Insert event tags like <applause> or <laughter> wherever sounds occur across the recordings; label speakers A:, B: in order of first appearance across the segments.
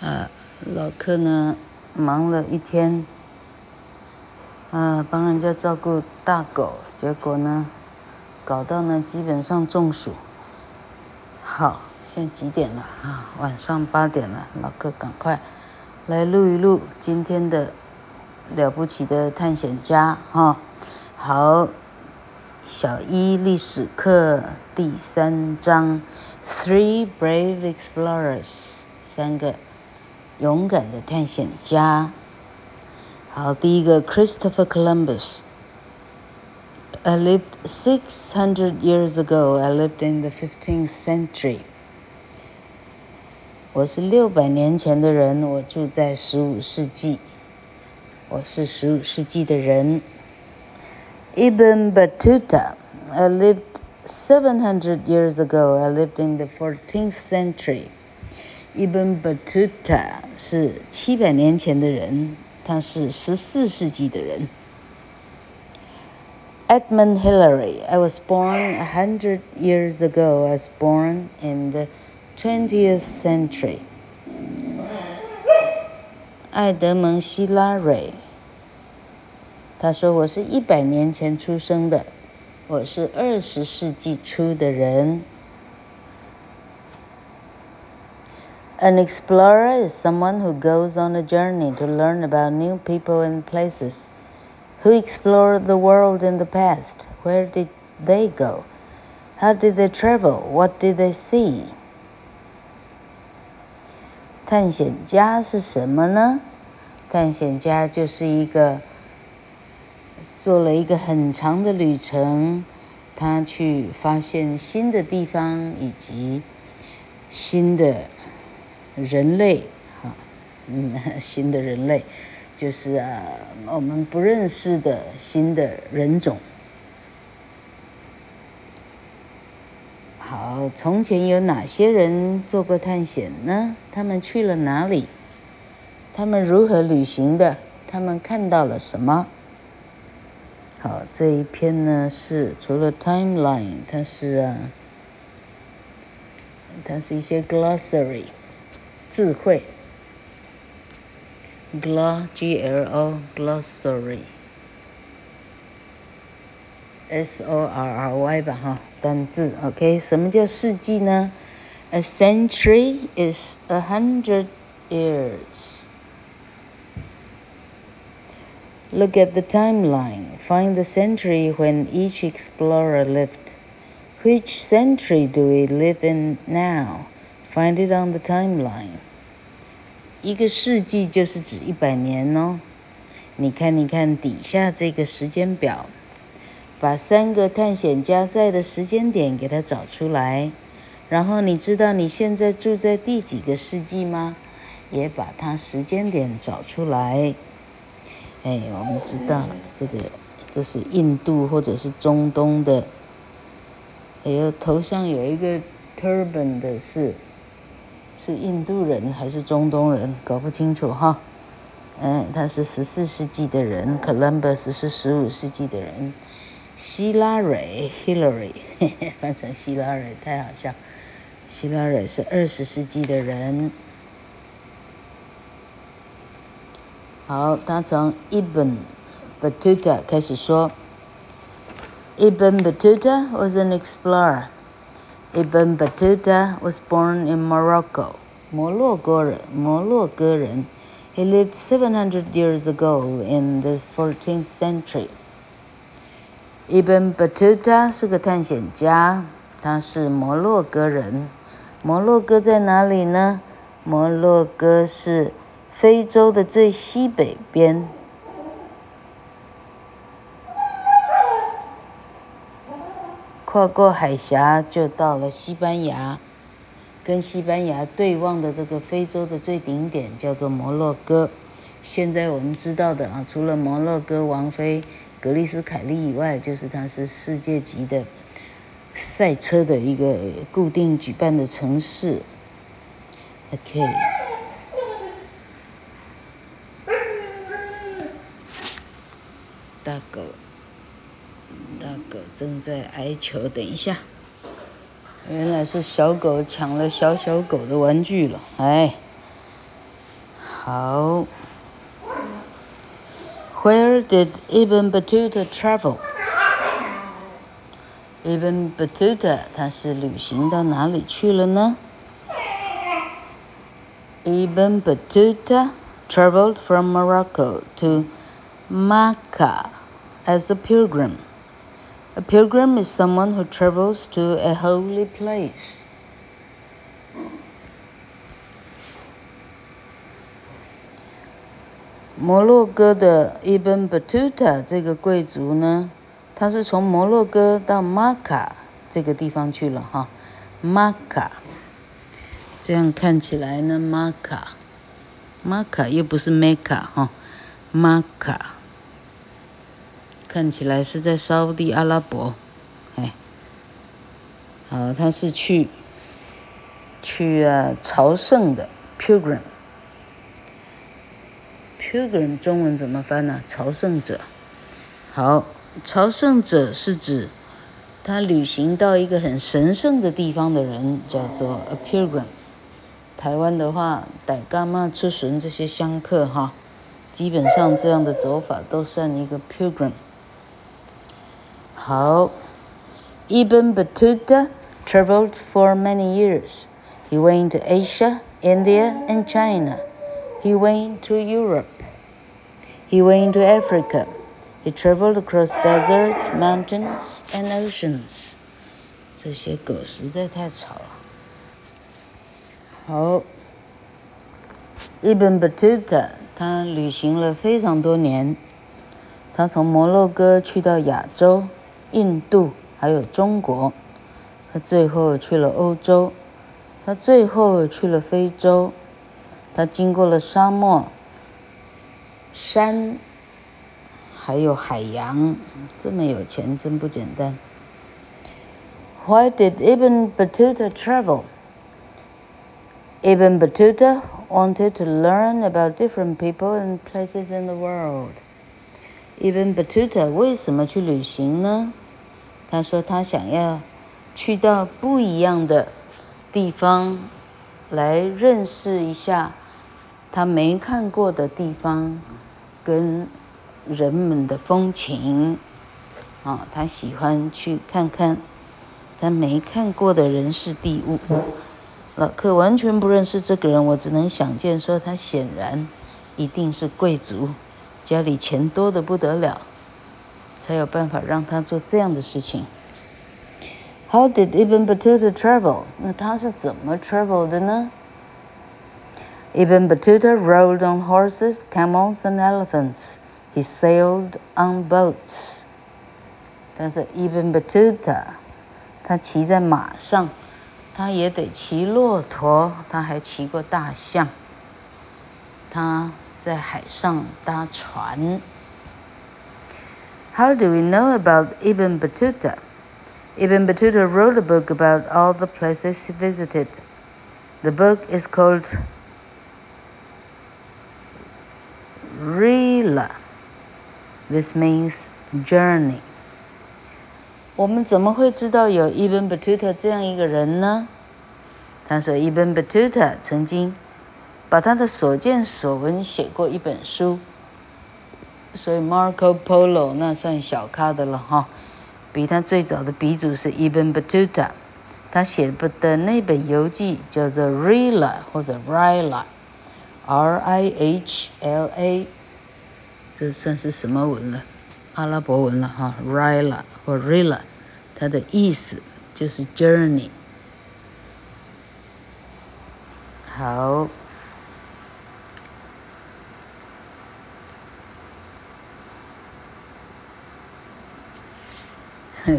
A: 啊，老客呢忙了一天，啊，帮人家照顾大狗，结果呢，搞到呢基本上中暑。好，现在几点了啊？晚上八点了，老客赶快来录一录今天的了不起的探险家哈。好，小一历史课第三章，Three brave explorers，三个。勇敢的探险家。好，第一个 Christopher Columbus。I lived 600 years ago. I lived in the 15th century. 我是六百年前的人，我住在十五世纪。我是十五世纪的人。Ibn Battuta. I lived 700 years ago. I lived in the 14th century. Ibn Battuta 是七百年前的人，他是十四世纪的人。Edmund Hillary, I was born a hundred years ago. I was born in the twentieth century. 爱德蒙·希拉蕊，他说我是一百年前出生的，我是二十世纪初的人。 An explorer is someone who goes on a journey to learn about new people and places. Who explored the world in the past? Where did they go? How did they travel? What did they see? 探险家是什么呢？探险家就是一个做了一个很长的旅程，他去发现新的地方以及新的。 人类，哈，嗯，<laughs> 新的人类，就是啊，我们不认识的新的人种。好，从前有哪些人做过探险呢？他们去了哪里？他们如何旅行的？他们看到了什么？好，这一篇呢是除了 timeline，它是啊，它是一些 glossary。智慧，glo g l o glossary s o r r y 吧哈，单字 OK。什么叫世纪呢？A century is a hundred years. Look at the timeline. Find the century when each explorer lived. Which century do we live in now? Find it on the timeline。一个世纪就是指一百年哦。你看，你看底下这个时间表，把三个探险家在的时间点给它找出来。然后你知道你现在住在第几个世纪吗？也把它时间点找出来。哎，我们知道这个这是印度或者是中东的。哎呦，头上有一个 turban 的是。是印度人还是中东人？搞不清楚哈。嗯，他是十四世纪的人，Columbus 是十五世纪的人。希拉蕊 （Hillary） <laughs> 翻成希拉蕊太好笑。希拉蕊是二十世纪的人。好，他从 Ibn Battuta 开始说。Ibn Battuta was an explorer. Ibn Battuta was born in Morocco. He lived 700 years ago in the 14th century. Ibn Battuta 是个探险家，他是摩洛哥人。摩洛哥在哪里呢？摩洛哥是非洲的最西北边。 跨过海峡就到了西班牙，跟西班牙对望的这个非洲的最顶点叫做摩洛哥。现在我们知道的啊，除了摩洛哥王妃格丽斯凯利以外，就是它是世界级的赛车的一个固定举办的城市。OK，正在哀求，等一下。原来是小狗抢了小小狗的玩具了，哎。 好。Where did Ibn Battuta travel? Ibn Battuta 他是旅行到哪里去了呢？Ibn Battuta traveled from Morocco to Mecca as a pilgrim. A pilgrim is someone who travels to a holy place. 摩洛哥的 Ibn Battuta 这个贵族呢，他是从摩洛哥到马卡这个地方去了哈，马卡。这样看起来呢，马卡，马卡又不是 Mecca 哈，马卡， 看起来是在沙地阿拉伯，哎，好，他是去去啊朝圣的 Pilgrim。Pilgrim 中文怎么翻呢？朝圣者。好，朝圣者是指他旅行到一个很神圣的地方的人，叫做 a pilgrim。台湾的话，带干妈出巡这些香客哈，基本上这样的走法都算一个 pilgrim。好，Ibn Battuta traveled for many years. He went to Asia, India, and China. He went to Europe. He went to Africa. He traveled across deserts, mountains, and oceans. 这些狗实在太吵了。好，Ibn Battuta 他旅行了非常多年，他从摩洛哥去到亚洲、 印度，还有中国，他最后去了欧洲，他最后去了非洲，他经过了沙漠。山，还有海洋，这么有钱真不简单。Why did Ibn Battuta travel? Ibn Battuta wanted to learn about different people and places in the world. Ibn Battuta 为什么去旅行呢？ 他说他想要去到不一样的地方，来认识一下他没看过的地方。跟人们的风情，啊，他喜欢去看看他没看过的人事地物。老客完全不认识这个人，我只能想见说他显然一定是贵族，家里钱多的不得了，才有办法让他做这样的事情。How did Ibn Battuta travel？那他是怎么 travel 的呢？Ibn Battuta rode on horses, camels, and elephants. He sailed on boats. 但是 Ibn Battuta，他骑在马上，他也得骑骆驼，他还骑过大象。他在海上搭船。 how do we know about Ibn Battuta? Ibn Battuta wrote a book about all the places he visited. The book is called Rihla. This means journey. 我们怎么会知道有 Ibn Battuta 这样一个人呢？他说，Ibn Battuta 曾经把他的所见所闻写过一本书。所以 Marco Polo 那算小咖的了哈。比他最早的鼻祖是 Ibn Battuta，他写的那本游记叫做 Rila 或者 Rila。R I H L A，这算是什么文了？阿拉伯文了哈，Rila 或 Rila，它的意思就是 journey。好，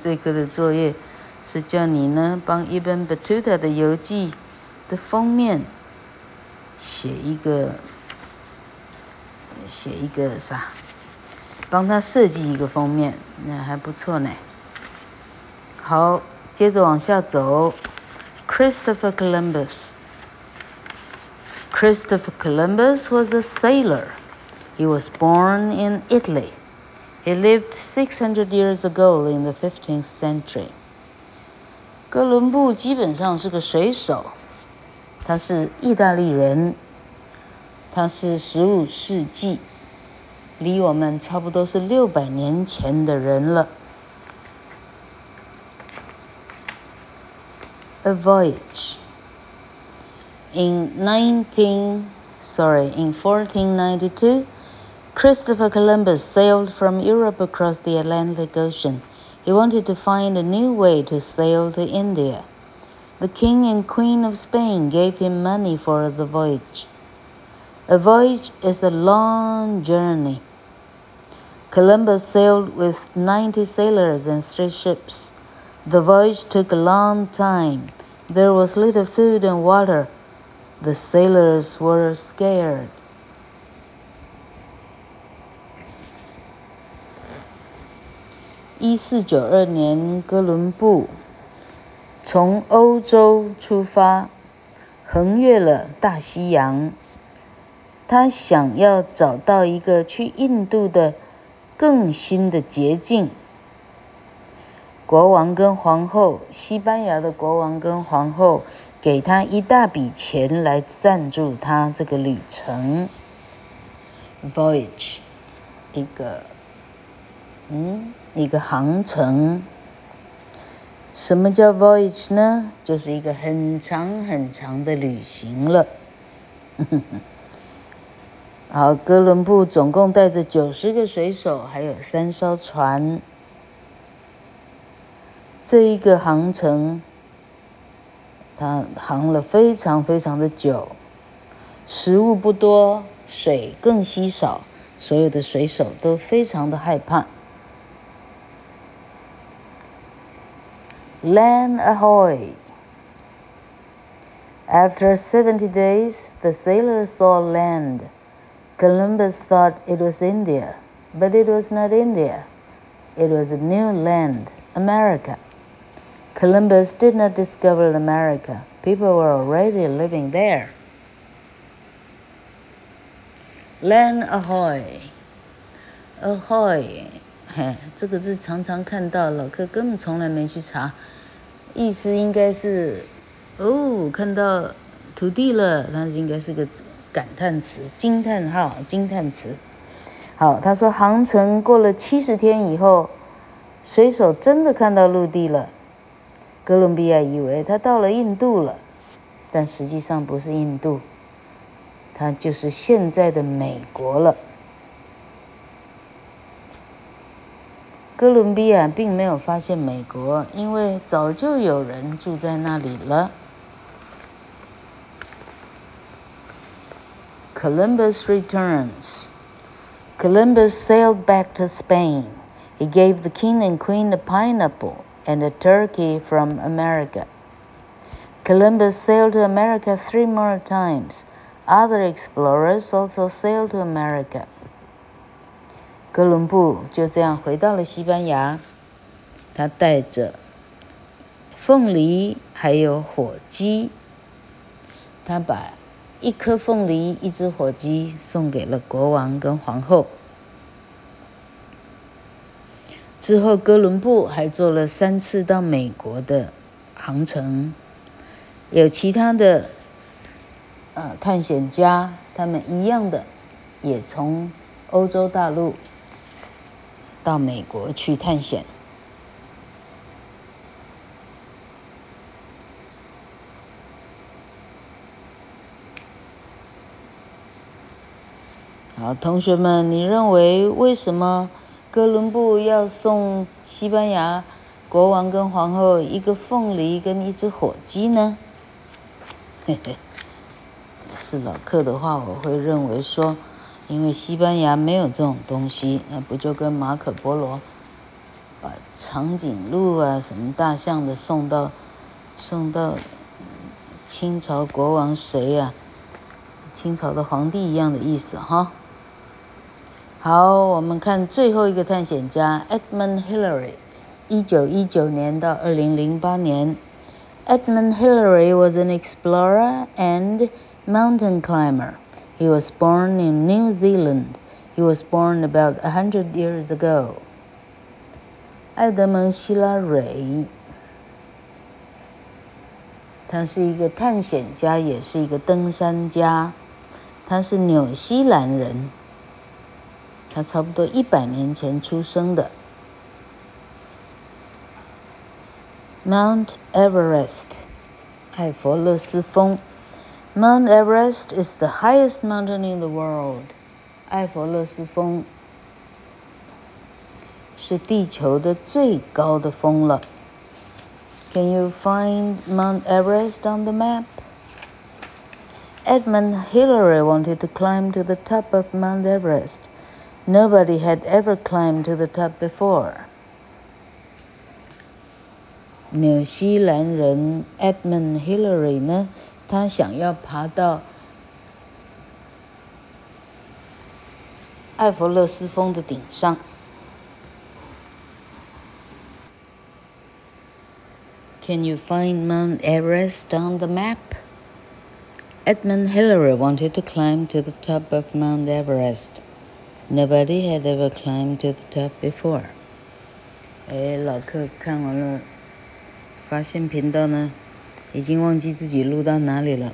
A: 这个的作业是叫你呢帮一本 Batuta 的游记的封面。写一个，写一个啥？帮他设计一个封面，那还不错呢。好，接着往下走。Christopher Columbus. Christopher Columbus was a sailor. He was born in Italy. He lived 600 years ago in the 15th century. 哥伦布基本上是个水手。他是意大利人， 它是十五世纪，离我们差不多是六百年前的人了。A voyage. In 19, sorry, in 1492, Christopher Columbus sailed from Europe across the Atlantic Ocean. He wanted to find a new way to sail to India. The King and Queen of Spain gave him money for the voyage. A voyage is a long journey. Columbus sailed with 90 sailors and three ships. The voyage took a long time. There was little food and water. The sailors were scared. 一四九二年，哥伦布从欧洲出发，横越了大西洋。他想要找到一个去印度的更新的捷径。国王跟皇后，西班牙的国王跟皇后给他一大笔钱来赞助他这个旅程。Voyage，一个，嗯。一个航程，什么叫 voyage 呢？就是一个很长很长的旅行了。<laughs> 好，哥伦布总共带着九十个水手，还有三艘船。这一个航程，他航了非常非常的久，食物不多，水更稀少，所有的水手都非常的害怕。Land ahoy! After 70 days, the sailors saw land. Columbus thought it was India, but it was not India. It was a new land, America. Columbus did not discover America. People were already living there. Land ahoy! Ahoy! <laughs> 嘿，这个字常常看到，老客根本从来没去查。 意思应该是，哦，看到土地了，它应该是个感叹词、惊叹号、惊叹词。好，他说航程过了七十天以后，水手真的看到陆地了。哥伦比亚以为他到了印度了，但实际上不是印度，他就是现在的美国了。哥伦比亚并没有发现美国，因为早就有人住在那里了。Columbus returns. Columbus sailed back to Spain. He gave the king and queen a pineapple and a turkey from America. Columbus sailed to America three more times. Other explorers also sailed to America. 哥伦布就这样回到了西班牙，他带着凤梨还有火鸡，他把一颗凤梨、一只火鸡送给了国王跟皇后。之后，哥伦布还做了三次到美国的航程，有其他的呃探险家，他们一样的也从欧洲大陆。到美国去探险。好，同学们，你认为为什么哥伦布要送西班牙国王跟皇后一个凤梨跟一只火鸡呢？嘿嘿，是老客的话，我会认为说。因为西班牙没有这种东西，那不就跟马可波罗把长颈鹿啊、什么大象的送到送到清朝国王谁呀？清朝的皇帝一样的意思哈。好，我们看最后一个探险家 Edmund Hillary，一九一九年到二零零八年。Edmund Hillary was an explorer and mountain climber. He was born in New Zealand. He was born about a hundred years ago. 艾德蒙·希拉蕊，他是一个探险家，也是一个登山家。 他是纽西兰人，他差不多一百年前出生的。Mount Everest，艾佛勒斯峰。 Mount Everest is the highest mountain in the world。艾佛勒斯峰是地球的最高的峰了。Can you find Mount Everest on the map? Edmund Hillary wanted to climb to the top of Mount Everest. Nobody had ever climbed to the top before. 纽西兰人 Edmund Hillary 呢， 他想要爬到艾弗勒斯峰的顶上。Can you find Mount Everest on the map? Edmund Hillary wanted to climb to the top of Mount Everest. Nobody had ever climbed to the top before. 哎，老客看完了。发现频道呢， 已经忘记自己录到哪里了。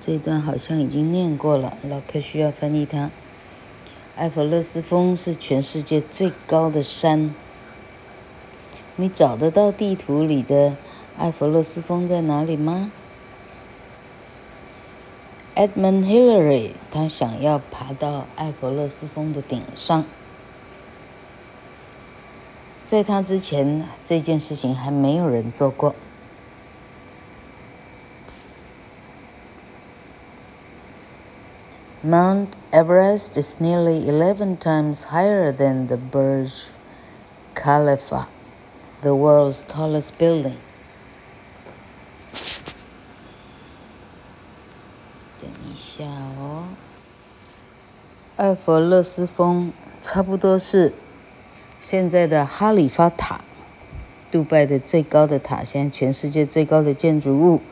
A: 这一段好像已经念过了，老客需要翻译它。埃弗勒斯峰是全世界最高的山。你找得到地图里的埃弗勒斯峰在哪里吗？Edmund Hillary 他想要爬到埃弗勒斯峰的顶上。在他之前，这件事情还没有人做过。Mount Everest is nearly 11 times higher than the Burj Khalifa, the world's tallest building. 等一下哦，艾佛勒斯峰差不多是。现在的哈里发塔，杜拜的最高的塔，现在全世界最高的建筑物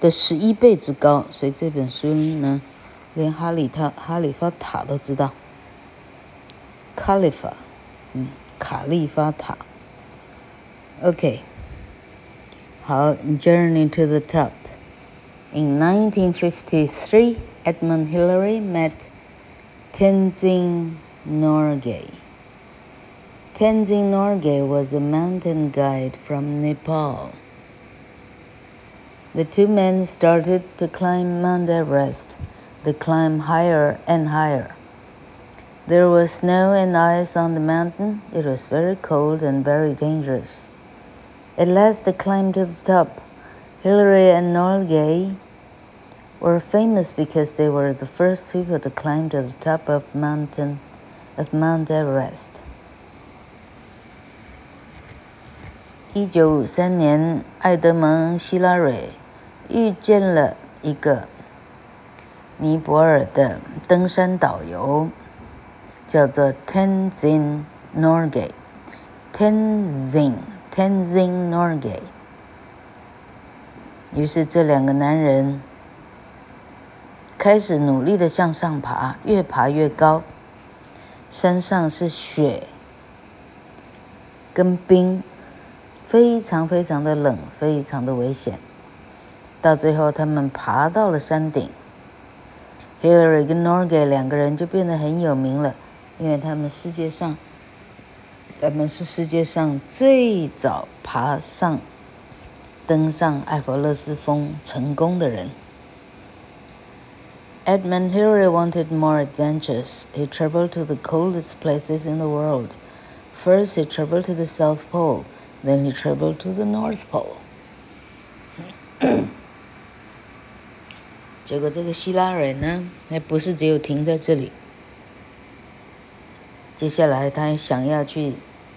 A: 的十一倍之高，所以这本书呢，连哈里塔哈里发塔都知道。卡利法，嗯，卡利发塔。OK，好，Journey to the top。In 1953, Edmund Hillary met Tenzing Norgay. Tenzing Norgay was a mountain guide from Nepal. The two men started to climb Mount Everest. they climbed higher and higher. There was snow and ice on the mountain. It was very cold and very dangerous. At last they climbed to the top. Hillary and Norgay were famous because they were the first people to climb to the top of mountain of Mount Everest. 一九五三年，艾德蒙·希拉蕊遇见了一个尼泊尔的登山导游，叫做 Tenzing Norgay。Tenzing Tenzing Norgay。于是这两个男人开始努力的向上爬，越爬越高。山上是雪跟冰。非常非常的冷，非常的危险。到最后，他们爬到了山顶。Hillary 跟 Norgay 两个人就变得很有名了，因为他们世界上，他们是世界上最早爬上、登上艾弗勒斯峰成功的人。Edmund Hillary wanted more adventures. He traveled to the coldest places in the world. First, he traveled to the South Pole. Then he traveled to the North Pole. <clears throat> 结果这个希拉蕊呢，那不是只有停在这里。接下来他想要去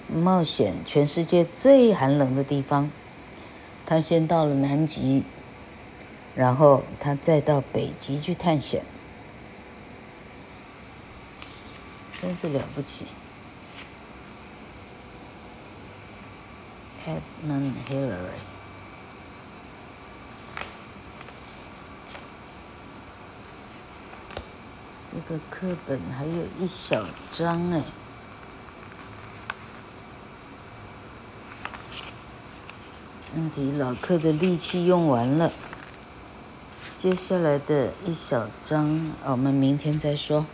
A: 冒险全世界最寒冷的地方。他先到了南极，然后他再到北极去探险。真是了不起。这个课本还有一小张哎，问题老客的力气用完了，接下来的一小张，我们明天再说。